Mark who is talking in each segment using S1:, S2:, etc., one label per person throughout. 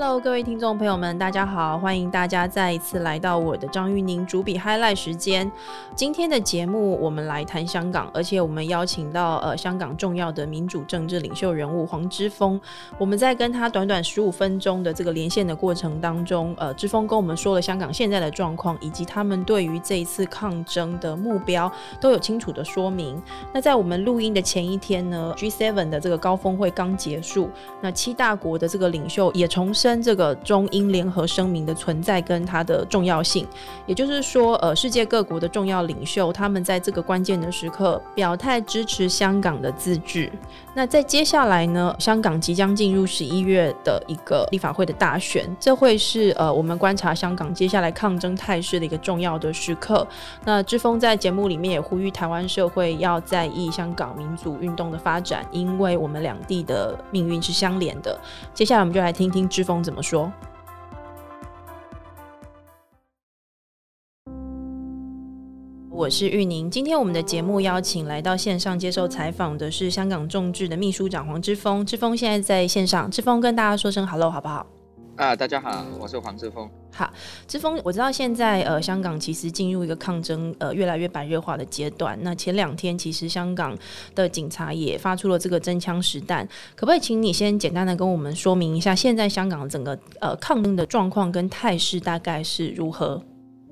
S1: Hello，各位听众朋友们，大家好！欢迎大家再一次来到我的张玉宁主笔 Highlight 时间。今天的节目我们来谈香港，而且我们邀请到呃香港重要的民主政治领袖人物黄之锋。我们在跟他短短十五分钟的这个连线的过程当中，呃，之锋跟我们说了香港现在的状况，以及他们对于这一次抗争的目标都有清楚的说明。那在我们录音的前一天呢，G7 的这个高峰会刚结束，那七大国的这个领袖也重申这个中英联合声明的存在跟它的重要性，也就是说，呃，世界各国的重要领袖他们在这个关键的时刻表态支持香港的自治。那在接下来呢，香港即将进入十一月的一个立法会的大选，这会是呃我们观察香港接下来抗争态势的一个重要的时刻。那志峰在节目里面也呼吁台湾社会要在意香港民主运动的发展，因为我们两地的命运是相连的。接下来我们就来听听志峰怎么说。我是玉宁，今天我们的节目邀请来到线上接受采访的是香港众志的秘书长黄之锋。之锋现在在线上，之锋跟大家说声 hello 好不好？
S2: 啊，大家好，我是黄之锋。
S1: 好，之峰，我知道现在呃香港其实进入一个抗争呃越来越白热化的阶段。那前两天其实香港的警察也发出了这个真枪实弹，可不可以请你先简单的跟我们说明一下，现在香港整个呃抗争的状况跟态势大概是如何？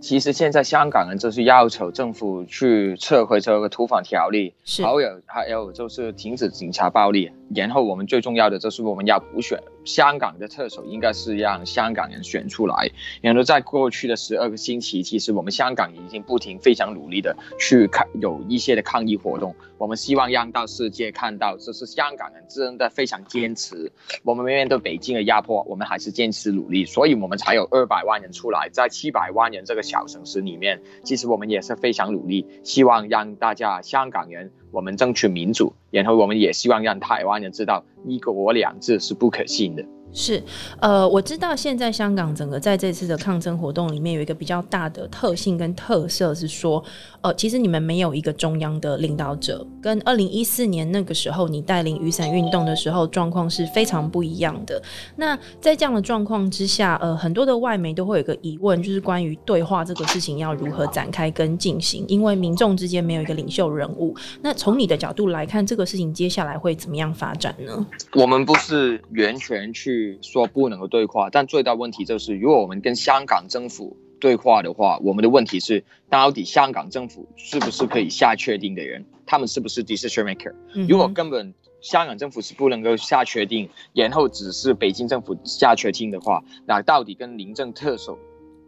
S2: 其实现在香港人就是要求政府去撤回这个土法条例，
S1: 是
S2: 还有还有就是停止警察暴力，然后我们最重要的就是我们要补选。香港的特首应该是让香港人选出来。然后在过去的十二个星期，其实我们香港已经不停、非常努力的去看有一些的抗议活动。我们希望让到世界看到，这是香港人真的非常坚持。我们面对北京的压迫，我们还是坚持努力，所以我们才有二百万人出来，在七百万人这个小城市里面，其实我们也是非常努力，希望让大家香港人。我们争取民主，然后我们也希望让台湾人知道一国两制是不可信的。
S1: 是，呃，我知道现在香港整个在这次的抗争活动里面有一个比较大的特性跟特色是说，呃，其实你们没有一个中央的领导者，跟二零一四年那个时候你带领雨伞运动的时候状况是非常不一样的。那在这样的状况之下，呃，很多的外媒都会有一个疑问，就是关于对话这个事情要如何展开跟进行，因为民众之间没有一个领袖人物。那从你的角度来看，这个事情接下来会怎么样发展呢？
S2: 我们不是完全去。说不能够对话，但最大问题就是，如果我们跟香港政府对话的话，我们的问题是，到底香港政府是不是可以下确定的人？他们是不是 decision maker？如果根本香港政府是不能够下确定，然后只是北京政府下确定的话，那到底跟临政特首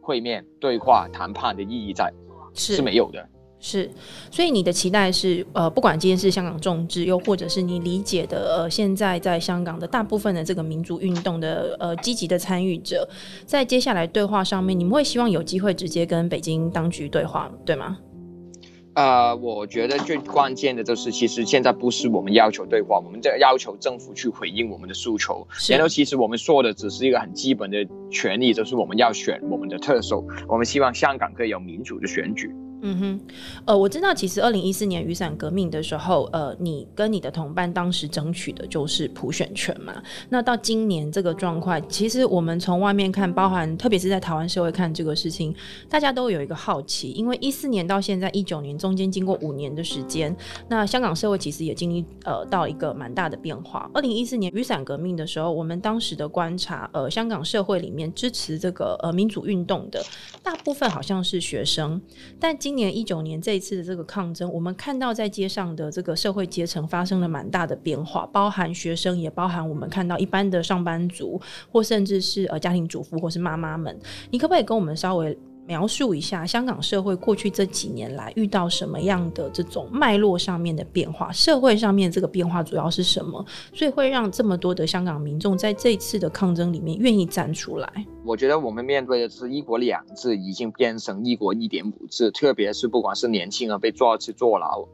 S2: 会面对话谈判的意义在是没有的。
S1: 是，所以你的期待是，呃，不管今天是香港众志，又或者是你理解的，呃，现在在香港的大部分的这个民主运动的，呃，积极的参与者，在接下来对话上面，你们会希望有机会直接跟北京当局对话，对吗？
S2: 呃，我觉得最关键的就是，其实现在不是我们要求对话，我们在要求政府去回应我们的诉求。然后，其实我们说的只是一个很基本的权利，就是我们要选我们的特首，我们希望香港可以有民主的选举。
S1: 嗯哼，呃，我知道，其实二零一四年雨伞革命的时候，呃，你跟你的同伴当时争取的就是普选权嘛。那到今年这个状况，其实我们从外面看，包含特别是在台湾社会看这个事情，大家都有一个好奇，因为一四年到现在一九年中间经过五年的时间，那香港社会其实也经历呃到一个蛮大的变化。二零一四年雨伞革命的时候，我们当时的观察，呃，香港社会里面支持这个呃民主运动的大部分好像是学生，但今今年一九年这一次的这个抗争，我们看到在街上的这个社会阶层发生了蛮大的变化，包含学生，也包含我们看到一般的上班族，或甚至是呃家庭主妇或是妈妈们。你可不可以跟我们稍微？描述一下香港社会过去这几年来遇到什么样的这种脉络上面的变化？社会上面这个变化主要是什么？所以会让这么多的香港民众在这次的抗争里面愿意站出来？
S2: 我觉得我们面对的是一国两制已经变成一国一点五制，特别是不管是年轻人被抓去坐牢，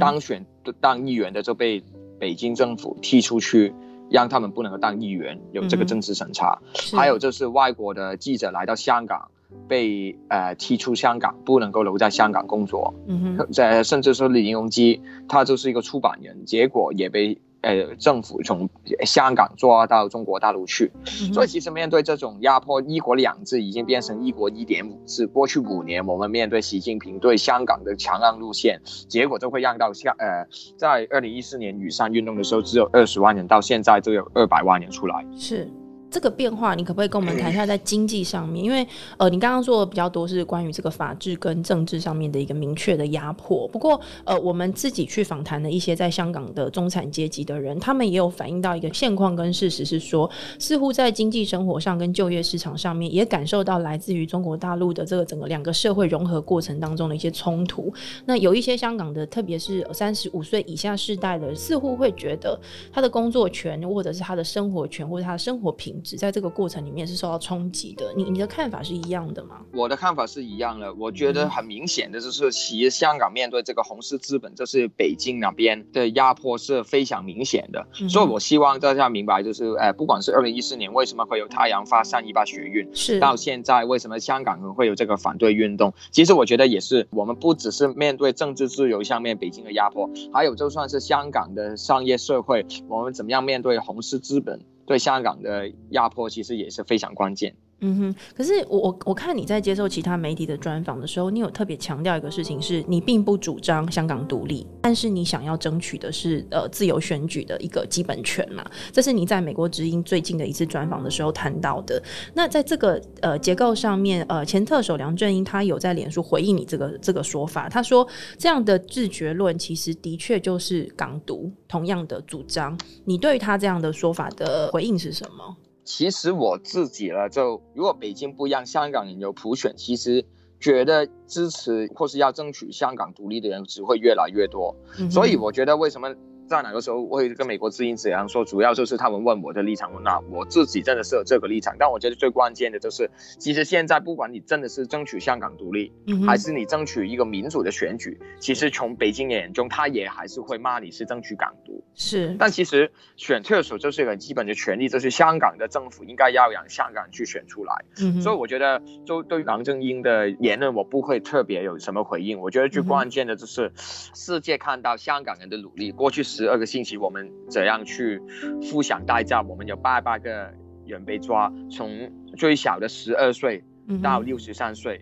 S2: 当选当议员的就被北京政府踢出去，让他们不能够当议员，有这个政治审查。还有就是外国的记者来到香港。被呃踢出香港，不能够留在香港工作。嗯哼，在甚至说李荣基，他就是一个出版人，结果也被呃政府从香港抓到中国大陆去。所以其实面对这种压迫，一国两制已经变成一国一点五制。过去五年，我们面对习近平对香港的强硬路线，结果就会让到香呃，在二零一四年雨伞运动的时候只有二十万人，到现在就有二百万人出来。
S1: 是。这个变化，你可不可以跟我们谈一下在经济上面？因为呃，你刚刚说的比较多是关于这个法治跟政治上面的一个明确的压迫。不过呃，我们自己去访谈的一些在香港的中产阶级的人，他们也有反映到一个现况跟事实，是说似乎在经济生活上跟就业市场上面，也感受到来自于中国大陆的这个整个两个社会融合过程当中的一些冲突。那有一些香港的，特别是三十五岁以下世代的，似乎会觉得他的工作权，或者是他的生活权，或者他的生活品。只在这个过程里面是受到冲击的，你你的看法是一样的吗？
S2: 我的看法是一样的，我觉得很明显的就是，其实香港面对这个红色资本，就是北京那边的压迫是非常明显的。所以我希望大家明白，就是，呃，不管是二零一四年为什么会有太阳发三一八学运，
S1: 是
S2: 到现在为什么香港人会有这个反对运动，其实我觉得也是我们不只是面对政治自由上面北京的压迫，还有就算是香港的商业社会，我们怎么样面对红色资本。对香港的压迫其实也是非常关键。
S1: 嗯哼，可是我我我看你在接受其他媒体的专访的时候，你有特别强调一个事情，是你并不主张香港独立，但是你想要争取的是呃自由选举的一个基本权嘛？这是你在美国之音最近的一次专访的时候谈到的。那在这个呃结构上面，呃前特首梁振英他有在脸书回应你这个这个说法，他说这样的自决论其实的确就是港独同样的主张。你对他这样的说法的回应是什么？
S2: 其实我自己呢，就如果北京不让香港人有普选，其实觉得支持或是要争取香港独立的人只会越来越多。所以我觉得为什么？在哪个时候会跟美国之音这样说？主要就是他们问我的立场，那我自己真的是有这个立场。但我觉得最关键的就是，其实现在不管你真的是争取香港独立，还是你争取一个民主的选举，其实从北京眼中，他也还是会骂你是争取港独。
S1: 是，
S2: 但其实选特首就是一个基本的权利，就是香港的政府应该要让香港去选出来。嗯，所以我觉得，就对于梁振英的言论，我不会特别有什么回应。我觉得最关键的就是世界看到香港人的努力，过去。十二个星期，我们怎样去付享代价？我们有八八个人被抓，从最小的十二岁到六十三岁，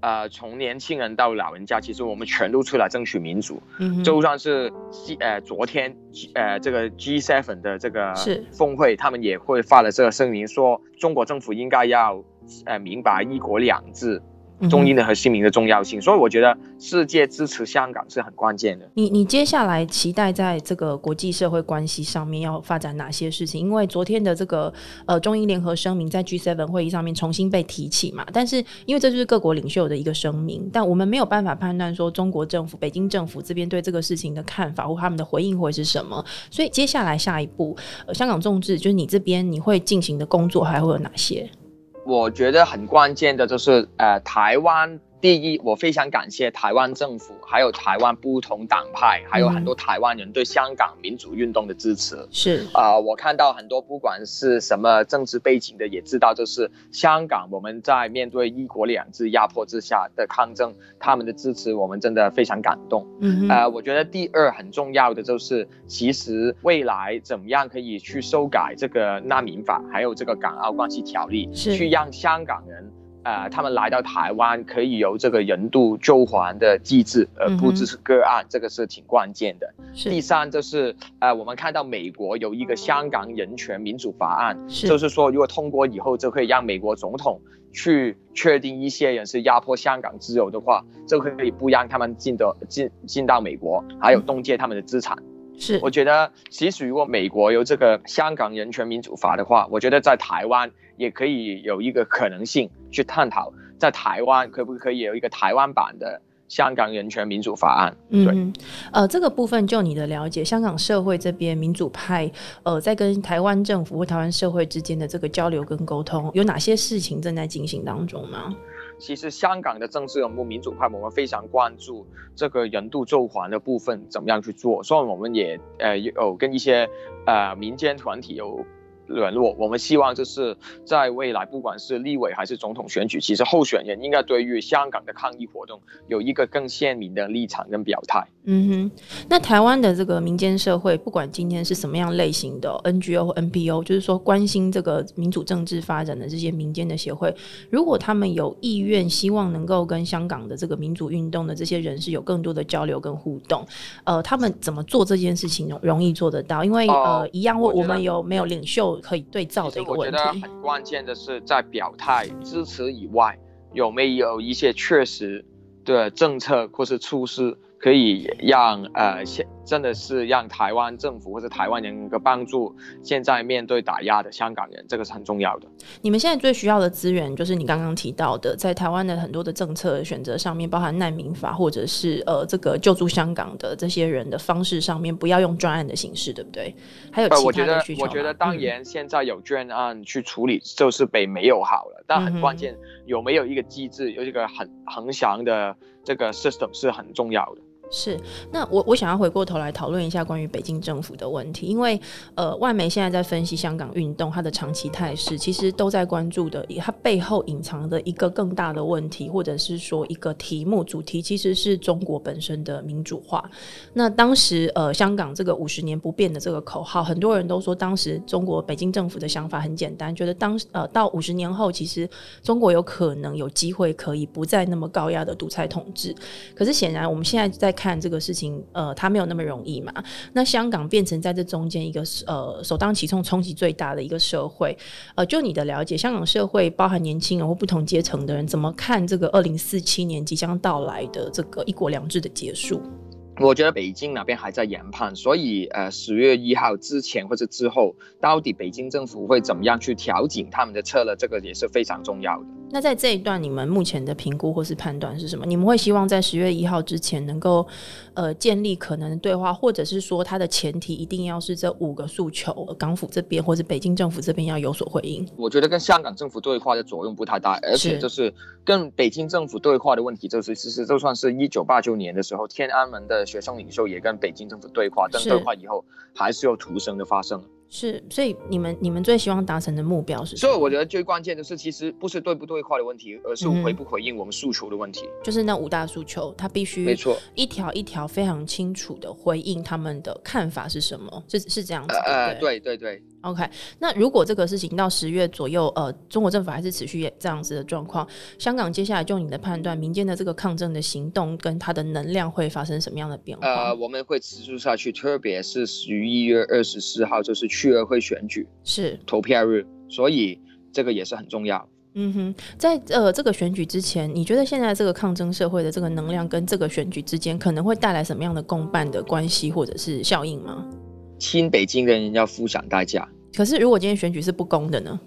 S2: 呃，从年轻人到老人家，其实我们全都出来争取民主。就算是呃昨天呃这个 G7 的这个峰会，他们也会发了这个声明，说中国政府应该要呃明白一国两制。中英的和新民的重要性，所以我觉得世界支持香港是很关键的。
S1: 你你接下来期待在这个国际社会关系上面要发展哪些事情？因为昨天的这个呃中英联合声明在 G7 会议上面重新被提起嘛，但是因为这就是各国领袖的一个声明，但我们没有办法判断说中国政府、北京政府这边对这个事情的看法或他们的回应会是什么。所以接下来下一步，呃，香港众志就是你这边你会进行的工作还会有哪些？
S2: 我觉得很关键的就是，呃，台湾。第一，我非常感谢台湾政府，还有台湾不同党派，还有很多台湾人对香港民主运动的支持。
S1: 是
S2: 啊，我看到很多不管是什么政治背景的，也知道就是香港我们在面对一国两制压迫之下的抗争，他们的支持我们真的非常感动。嗯，呃，我觉得第二很重要的就是，其实未来怎么样可以去修改这个难民法，还有这个港澳关系条例，去让香港人。呃，他们来到台湾可以由这个人度救还的机制，而不只是个案，这个是挺关键的。第三就是呃，我们看到美国有一个香港人权民主法案，就是说如果通过以后，就可以让美国总统去确定一些人是压迫香港自由的话，就可以不让他们进的进进到美国，还有冻结他们的资产。
S1: 是，
S2: 我觉得其实如果美国有这个香港人权民主法的话，我觉得在台湾也可以有一个可能性去探讨，在台湾可不可以有一个台湾版的香港人权民主法案？
S1: 嗯，呃，这个部分就你的了解，香港社会这边民主派呃在跟台湾政府或台湾社会之间的这个交流跟沟通，有哪些事情正在进行当中呢？
S2: 其实香港的政治人物、民主派，我们非常关注这个人度救还的部分怎么样去做，所以我们也呃有跟一些呃民间团体有沦落。我们希望就是在未来，不管是立委还是总统选举，其实候选人应该对于香港的抗议活动有一个更鲜明的立场跟表态。
S1: 嗯哼，那台湾的这个民间社会，不管今天是什么样类型的 NGO 或 NPO，就是说关心这个民主政治发展的这些民间的协会，如果他们有意愿，希望能够跟香港的这个民主运动的这些人士有更多的交流跟互动，呃，他们怎么做这件事情容易做得到？因为呃，一样，我我们有没有领袖可以对照的一个问题？
S2: 我觉得很关键的是在表态支持以外，有没有一些确实的政策或是措施？可以让呃现真的是让台湾政府或者台湾人能够帮助，现在面对打压的香港人，这个是很重要的。
S1: 你们现在最需要的资源，就是你刚刚提到的，在台湾的很多的政策选择上面，包含难民法或者是呃这个救助香港的这些人的方式上面，不要用专案的形式，对不对？还有其他的需
S2: 求我觉得当然现在有专案去处理，就是比没有好了。但很关键，有没有一个机制，有一个很恒祥的这个 system 是很重要的。
S1: 是，那我我想要回过头来讨论一下关于北京政府的问题，因为呃，外媒现在在分析香港运动它的长期态势，其实都在关注的，它背后隐藏的一个更大的问题，或者是说一个题目主题，其实是中国本身的民主化。那当时呃，香港这个五十年不变的这个口号，很多人都说，当时中国北京政府的想法很简单，觉得当呃到五十年后，其实中国有可能有机会可以不再那么高压的独裁统治。可是显然我们现在在看这个事情，呃，它没有那么容易嘛。那香港变成在这中间一个呃首当其冲冲击最大的一个社会，呃，就你的了解，香港社会包含年轻人或不同阶层的人，怎么看这个二零四七年即将到来的这个一国两制的结束？
S2: 我觉得北京那边还在研判，所以呃，十月一号之前或者之后，到底北京政府会怎么样去调整他们的策略，这个也是非常重要的。
S1: 那在这一段，你们目前的评估或是判断是什么？你们会希望在十月一号之前能够呃建立可能的对话，或者是说它的前提一定要是这五个诉求，港府这边或者北京政府这边要有所回应？
S2: 我觉得跟香港政府对话的作用不太大，而且就是跟北京政府对话的问题，就是其实就算是一九八九年的时候，天安门的学生领袖也跟北京政府对话，但对话以后还是有徒生的发生。
S1: 是，所以你们你们最希望达成的目标是？
S2: 所以我觉得最关键的是，其实不是对不对话的问题，而是回不回应我们诉求的问题。
S1: 就是那五大诉求，他必须
S2: 没错，
S1: 一条一条非常清楚的回应他们的看法是什么，是是这样子。
S2: 呃，对对对。
S1: OK，那如果这个事情到十月左右，呃，中国政府还是持续这样子的状况，香港接下来就你的判断，民间的这个抗争的行动跟它的能量会发生什么样的变化？
S2: 呃，我们会持续下去，特别是十一月二十四号就是区委会选举，
S1: 是
S2: 投票日，所以这个也是很重要。
S1: 嗯哼，在呃这个选举之前，你觉得现在这个抗争社会的这个能量跟这个选举之间可能会带来什么样的共伴的关系或者是效应吗？
S2: 亲北京的人要付上代价。
S1: 可是，如果今天选举是不公的呢？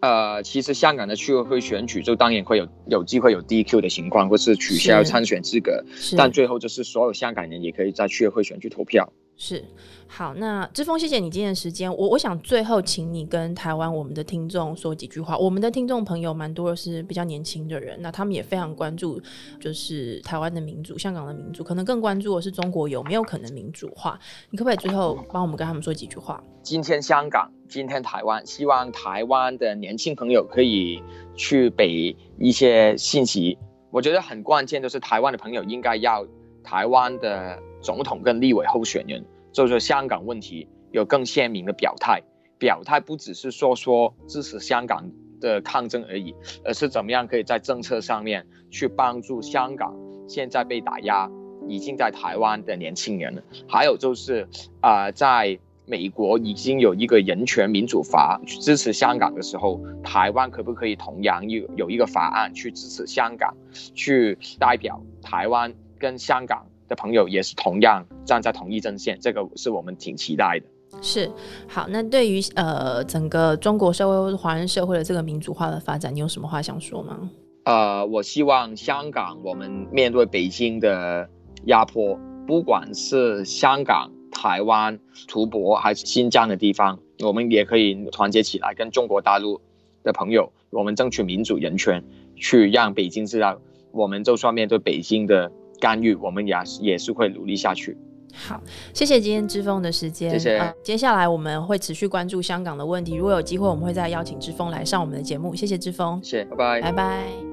S2: 呃，其实香港的区委会选举就当然会有有机会有 DQ 的情况，或是取消参选资格，但最后就是所有香港人也可以在区委会选举投票。
S1: 是。好，那志峰，谢谢你今天的时间。我我想最后请你跟台湾我们的听众说几句话。我们的听众朋友蛮多是比较年轻的人，那他们也非常关注，就是台湾的民主、香港的民主，可能更关注的是中国有没有可能民主化。你可不可以最后帮我们跟他们说几句话？
S2: 今天香港，今天台湾，希望台湾的年轻朋友可以去给一些信息。我觉得很关键，就是台湾的朋友应该要台湾的总统跟立委候选人。就是香港问题有更鲜明的表态，表态不只是说说支持香港的抗争而已，而是怎么样可以在政策上面去帮助香港现在被打压、已经在台湾的年轻人。还有就是，啊，在美国已经有一个人权民主法支持香港的时候，台湾可不可以同样有有一个法案去支持香港，去代表台湾跟香港？的朋友也是同样站在同一阵线，这个是我们挺期待的。
S1: 是好，那对于呃整个中国社会或者华人社会的这个民主化的发展，你有什么话想说吗？
S2: 呃，我希望香港我们面对北京的压迫，不管是香港、台湾、图博还是新疆的地方，我们也可以团结起来，跟中国大陆的朋友，我们争取民主人权，去让北京知道，我们就算面对北京的。干预，我们也也是会努力下去。
S1: 好，谢谢今天之峰的时间。
S2: 谢谢
S1: 呃接下来我们会持续关注香港的问题，如果有机会，我们会再邀请之峰来上我们的节目。谢谢之峰，
S2: 谢谢，拜拜。
S1: 拜拜。